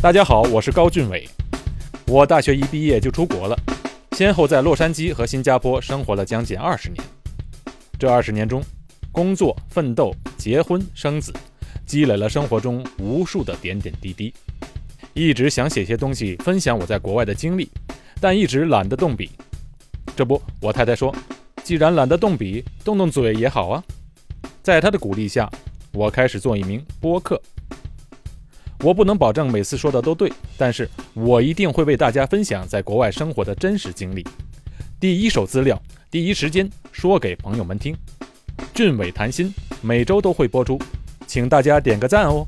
大家好，我是高俊伟。我大学一毕业就出国了，先后在洛杉矶和新加坡生活了将近二十年。这二十年中，工作、奋斗、结婚、生子，积累了生活中无数的点点滴滴。一直想写些东西分享我在国外的经历，但一直懒得动笔。这不，我太太说，既然懒得动笔，动动嘴也好啊。在她的鼓励下，我开始做一名播客。我不能保证每次说的都对，但是我一定会为大家分享在国外生活的真实经历，第一手资料，第一时间说给朋友们听。俊伟谈心每周都会播出，请大家点个赞哦。